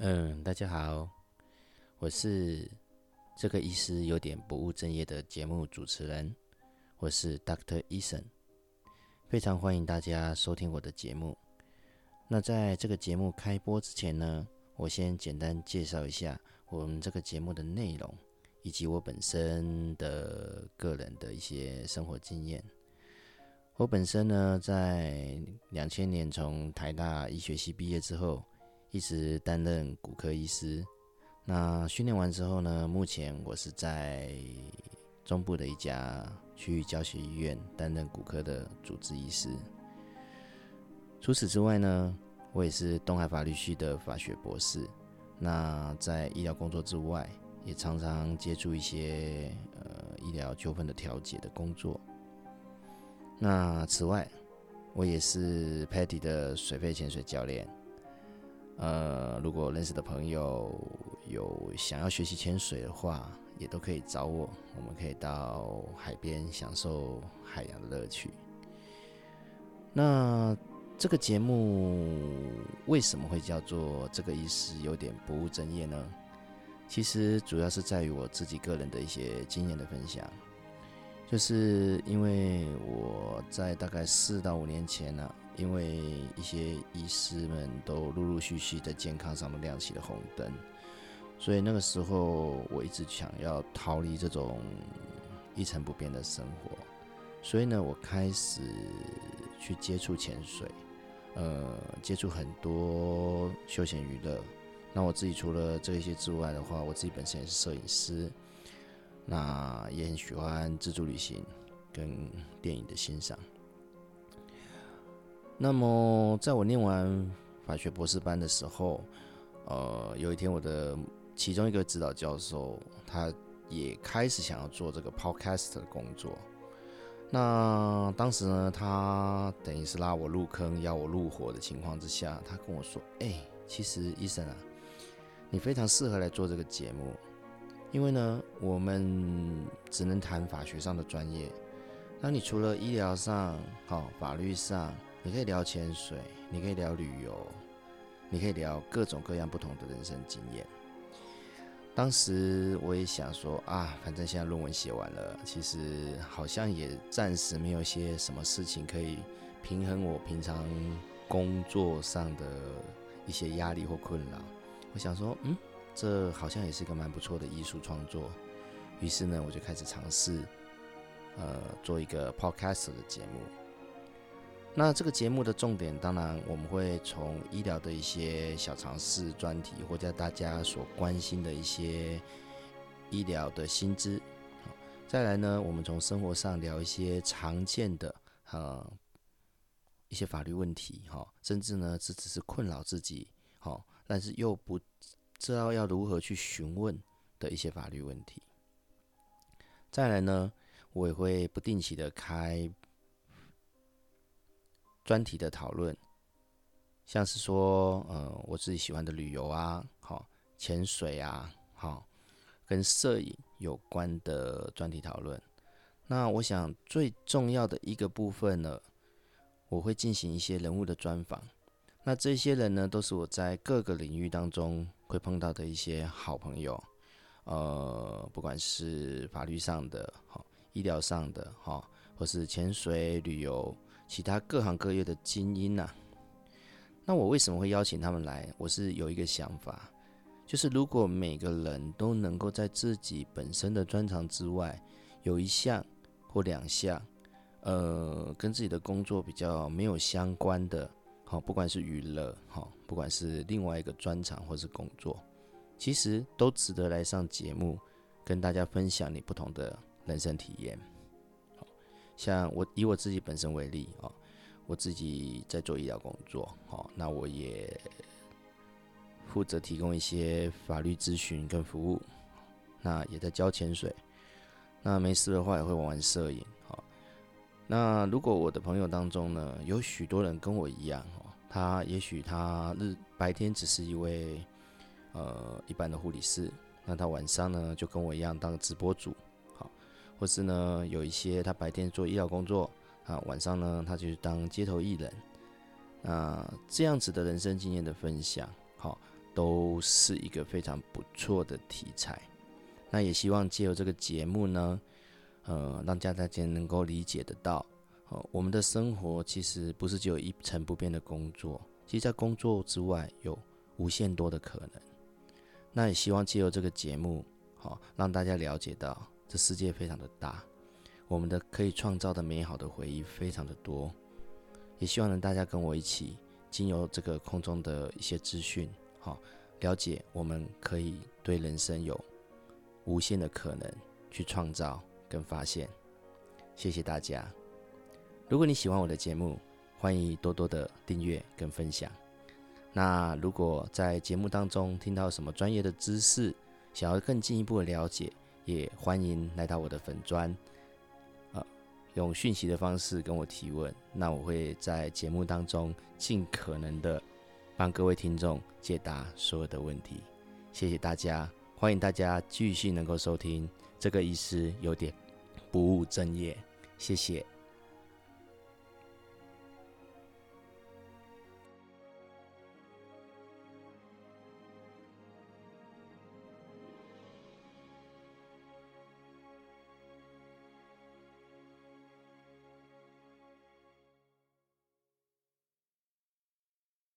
嗯，大家好，我是这个医师有点不务正业的节目主持人，我是 Doctor Eason，非常欢迎大家收听我的节目。那在这个节目开播之前呢，我先简单介绍一下我们这个节目的内容，以及我本身的个人的一些生活经验。我本身呢，在两千年从台大医学系毕业之后，一直担任骨科医师。那训练完之后呢，目前我是在中部的一家区域教学医院担任骨科的主治医师。除此之外呢，我也是东海法律系的法学博士。那在医疗工作之外，也常常接触一些呃医疗纠纷的调解的工作。那此外，我也是 Patty 的水肺潜水教练。呃，如果认识的朋友有想要学习潜水的话，也都可以找我，我们可以到海边享受海洋的乐趣。那这个节目为什么会叫做这个意思有点不务正业呢？其实主要是在于我自己个人的一些经验的分享。就是因为我在大概四到五年前呢，因为一些医师们都陆陆续续在健康上面亮起了红灯，所以那个时候我一直想要逃离这种一成不变的生活，所以呢，我开始去接触潜水，呃，接触很多休闲娱乐。那我自己除了这些之外的话，我自己本身也是摄影师。那也很喜欢自助旅行跟电影的欣赏。那么，在我念完法学博士班的时候，呃，有一天我的其中一个指导教授，他也开始想要做这个 podcast 的工作。那当时呢，他等于是拉我入坑，要我入伙的情况之下，他跟我说：“哎，其实医生啊，你非常适合来做这个节目。”因为呢，我们只能谈法学上的专业。那你除了医疗上、好法律上，你可以聊潜水，你可以聊旅游，你可以聊各种各样不同的人生经验。当时我也想说啊，反正现在论文写完了，其实好像也暂时没有一些什么事情可以平衡我平常工作上的一些压力或困扰。我想说，嗯。这好像也是一个蛮不错的艺术创作，于是呢，我就开始尝试，呃，做一个 podcast 的节目。那这个节目的重点，当然我们会从医疗的一些小常识专题，或者大家所关心的一些医疗的薪资，再来呢，我们从生活上聊一些常见的呃一些法律问题，哈，甚至呢，这只是困扰自己，好，但是又不。知道要如何去询问的一些法律问题。再来呢，我也会不定期的开专题的讨论，像是说，呃，我自己喜欢的旅游啊，好，潜水啊，好，跟摄影有关的专题讨论。那我想最重要的一个部分呢，我会进行一些人物的专访。那这些人呢，都是我在各个领域当中会碰到的一些好朋友，呃，不管是法律上的、哈医疗上的、哈，或是潜水、旅游，其他各行各业的精英呐。那我为什么会邀请他们来？我是有一个想法，就是如果每个人都能够在自己本身的专长之外，有一项或两项，呃，跟自己的工作比较没有相关的。好，不管是娱乐，好，不管是另外一个专长或是工作，其实都值得来上节目，跟大家分享你不同的人生体验。像我以我自己本身为例啊，我自己在做医疗工作，好，那我也负责提供一些法律咨询跟服务，那也在教潜水，那没事的话也会玩玩摄影，好。那如果我的朋友当中呢，有许多人跟我一样哦，他也许他日白天只是一位呃一般的护理师，那他晚上呢就跟我一样当直播主，或是呢有一些他白天做医疗工作啊，晚上呢他就当街头艺人，那这样子的人生经验的分享，好，都是一个非常不错的题材。那也希望借由这个节目呢，呃，让大家能够理解得到，哦，我们的生活其实不是只有一成不变的工作，其实在工作之外有无限多的可能。那也希望借由这个节目，好让大家了解到这世界非常的大，我们的可以创造的美好的回忆非常的多。也希望能大家跟我一起，经由这个空中的一些资讯，好了解我们可以对人生有。无限的可能去创造跟发现，谢谢大家。如果你喜欢我的节目，欢迎多多的订阅跟分享。那如果在节目当中听到什么专业的知识，想要更进一步的了解，也欢迎来到我的粉砖，啊，用讯息的方式跟我提问。那我会在节目当中尽可能的帮各位听众解答所有的问题。谢谢大家。欢迎大家继续能够收听这个医师有点不务正业，谢谢。